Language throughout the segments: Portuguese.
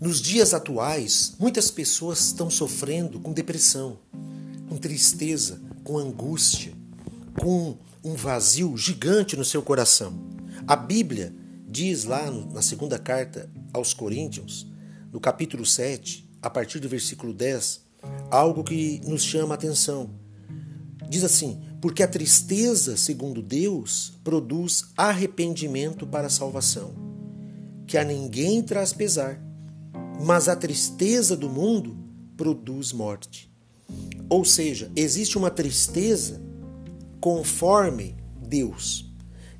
Nos dias atuais, muitas pessoas estão sofrendo com depressão, com tristeza, com angústia, com um vazio gigante no seu coração. A Bíblia diz lá na segunda carta aos Coríntios, no capítulo 7, a partir do versículo 10, algo que nos chama a atenção. Diz assim: Porque a tristeza, segundo Deus, produz arrependimento para a salvação, que a ninguém traz pesar mas a tristeza do mundo produz morte. Ou seja, existe uma tristeza conforme Deus.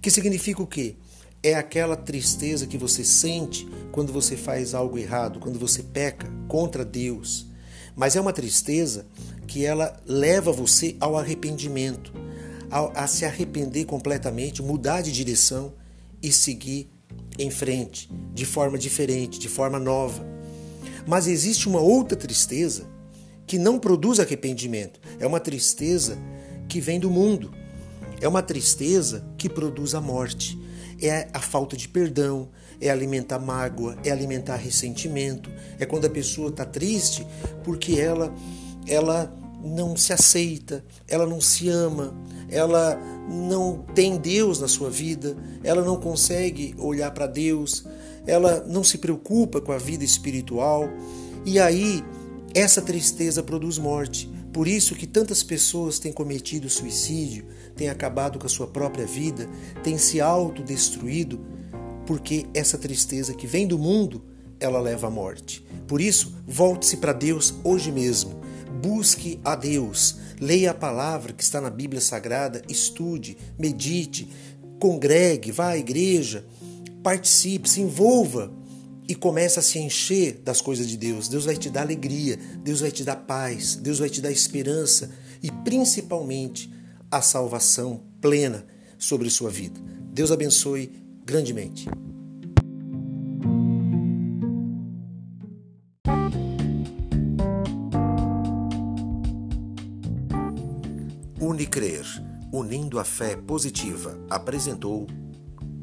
Que significa o quê? É aquela tristeza que você sente quando você faz algo errado, quando você peca contra Deus. Mas é uma tristeza que ela leva você ao arrependimento, a, a se arrepender completamente, mudar de direção e seguir em frente, de forma diferente, de forma nova. Mas existe uma outra tristeza que não produz arrependimento. É uma tristeza que vem do mundo. É uma tristeza que produz a morte. É a falta de perdão, é alimentar mágoa, é alimentar ressentimento. É quando a pessoa está triste porque ela, ela não se aceita, ela não se ama, ela não tem Deus na sua vida, ela não consegue olhar para Deus, ela não se preocupa com a vida espiritual e aí essa tristeza produz morte. Por isso que tantas pessoas têm cometido suicídio, têm acabado com a sua própria vida, têm se autodestruído, porque essa tristeza que vem do mundo, ela leva à morte. Por isso, volte-se para Deus hoje mesmo. Busque a Deus, leia a palavra que está na Bíblia Sagrada, estude, medite, congregue, vá à igreja, participe, se envolva e comece a se encher das coisas de Deus. Deus vai te dar alegria, Deus vai te dar paz, Deus vai te dar esperança e principalmente a salvação plena sobre sua vida. Deus abençoe grandemente. Unicrer, unindo a fé positiva, apresentou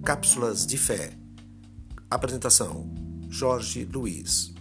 Cápsulas de Fé. Apresentação: Jorge Luiz.